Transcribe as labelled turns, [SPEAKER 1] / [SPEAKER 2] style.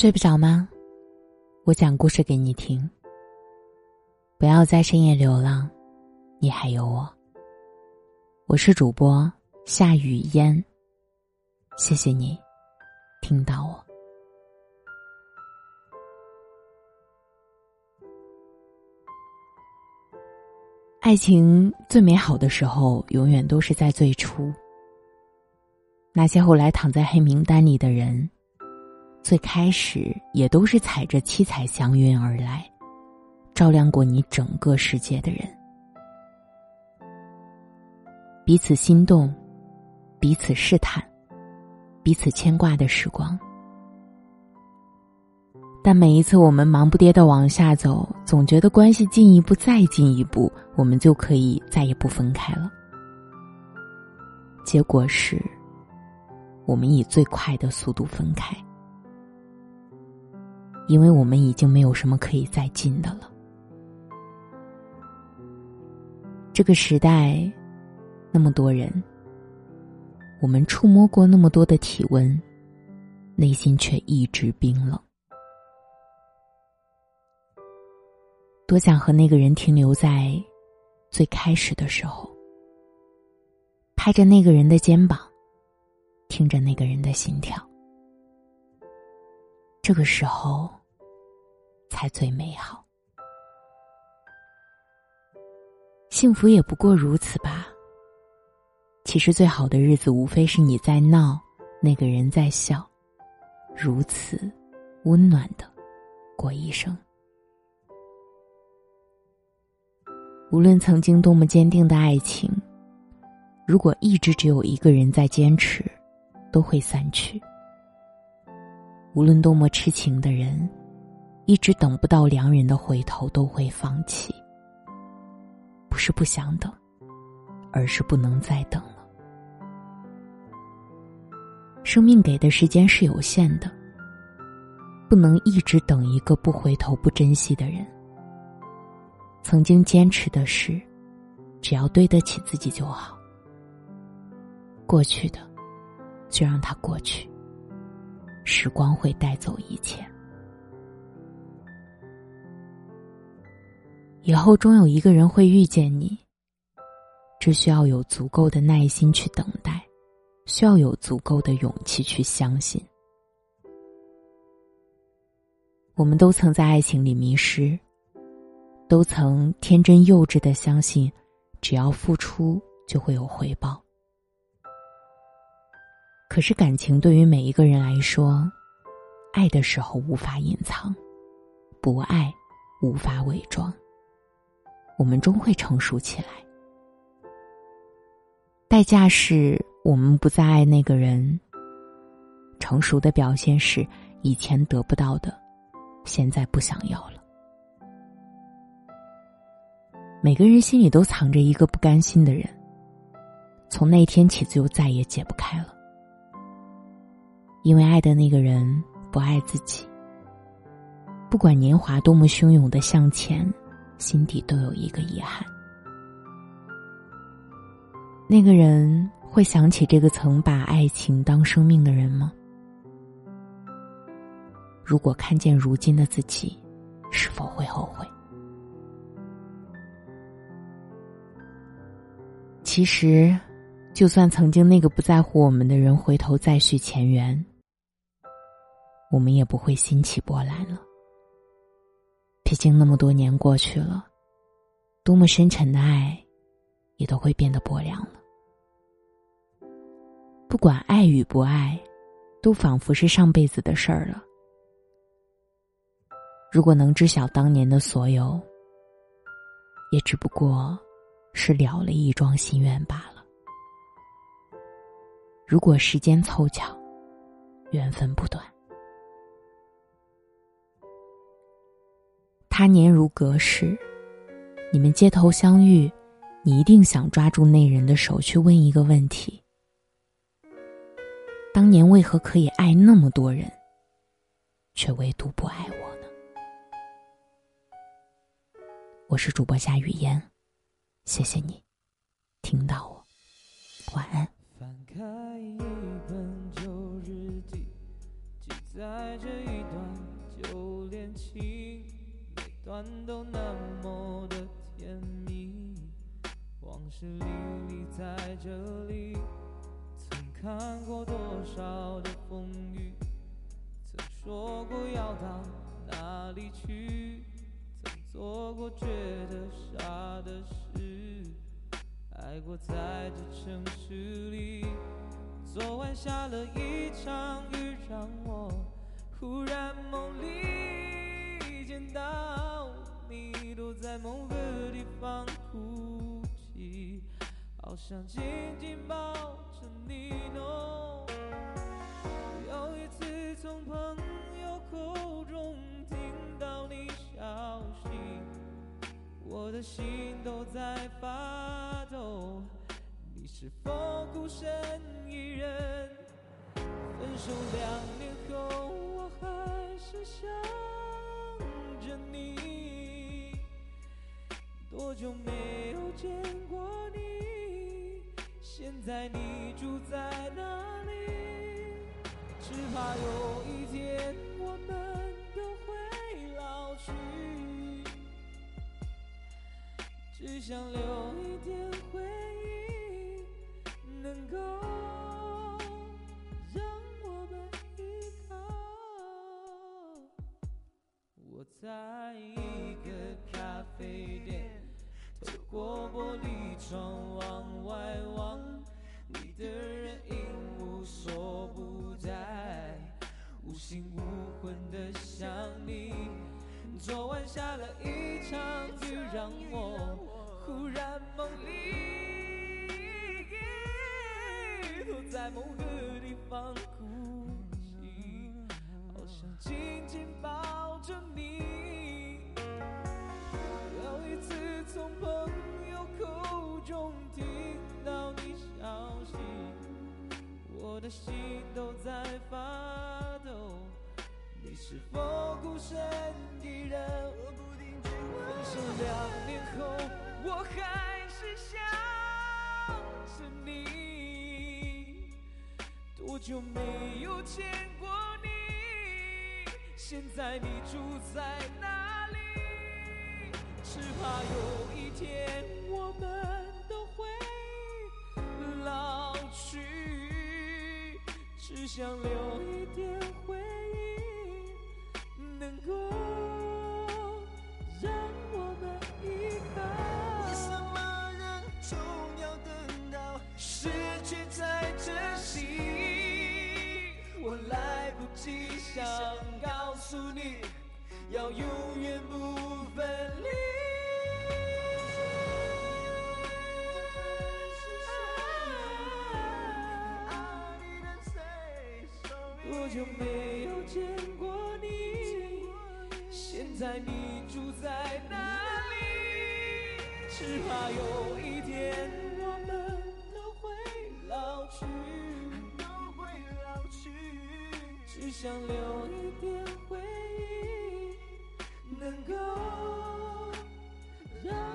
[SPEAKER 1] 睡不着吗？我讲故事给你听。不要在深夜流浪，你还有我。我是主播夏雨嫣，谢谢你听到我。爱情最美好的时候，永远都是在最初。那些后来躺在黑名单里的人。最开始也都是踩着七彩祥云而来，照亮过你整个世界的人，彼此心动，彼此试探，彼此牵挂的时光。但每一次我们忙不迭的往下走，总觉得关系进一步再进一步，我们就可以再也不分开了。结果是，我们以最快的速度分开。因为我们已经没有什么可以再进的了。这个时代，那么多人，我们触摸过那么多的体温，内心却一直冰冷。多想和那个人停留在最开始的时候，拍着那个人的肩膀，听着那个人的心跳。这个时候。才最美好，幸福也不过如此吧。其实最好的日子，无非是你在闹，那个人在笑，如此温暖的过一生。无论曾经多么坚定的爱情，如果一直只有一个人在坚持，都会散去。无论多么痴情的人。一直等不到良人的回头，都会放弃。不是不想等，而是不能再等了。生命给的时间是有限的，不能一直等一个不回头、不珍惜的人。曾经坚持的事，只要对得起自己就好。过去的，就让它过去。时光会带走一切。以后终有一个人会遇见你，只需要有足够的耐心去等待，需要有足够的勇气去相信。我们都曾在爱情里迷失，都曾天真幼稚的相信，只要付出就会有回报。可是感情对于每一个人来说，爱的时候无法隐藏，不爱无法伪装。我们终会成熟起来，代价是我们不再爱那个人。成熟的表现是，以前得不到的，现在不想要了。每个人心里都藏着一个不甘心的人，从那天起就再也解不开了。因为爱的那个人不爱自己，不管年华多么汹涌的向前。心底都有一个遗憾。那个人会想起这个曾把爱情当生命的人吗？如果看见如今的自己，是否会后悔？其实，就算曾经那个不在乎我们的人回头再续前缘，我们也不会心起波澜了。毕竟那么多年过去了，多么深沉的爱，也都会变得薄凉了。不管爱与不爱，都仿佛是上辈子的事儿了。如果能知晓当年的所有，也只不过是了了一桩心愿罢了。如果时间凑巧，缘分不断。他年如隔世，你们街头相遇，你一定想抓住那人的手去问一个问题：当年为何可以爱那么多人，却唯独不爱我呢？我是主播夏雨嫣，谢谢你听到我，晚安。开一本旧日记，记载着一段。
[SPEAKER 2] 段都那么的甜蜜，往事历历在这里。曾看过多少的风雨，曾说过要到哪里去，曾做过觉得傻的事，爱过在这城市里。昨晚下了一场雨，让我忽然梦里。在某个地方哭泣，好想紧紧抱着你。喏，有一次从朋友口中听到你消息，我的心都在发抖。你是否孤身一人？分手两年后，我还是想着你。多久没有见过你？现在你住在哪里？只怕有一天我们都会老去，只想留一点回忆。某个地方哭泣，好想紧紧抱着你。有一次从朋友口中听到你消息，我的心都在发抖。你是否孤身一人？分手两年后，我还是想着你。多久没有见过你？现在你住在哪里？只怕有一天我们都会老去，只想留一点回忆，能够。要永远不分离。多久没有见过你？现在你住在哪里？只怕有一天我们都会老去。都会老去。只想留。能够让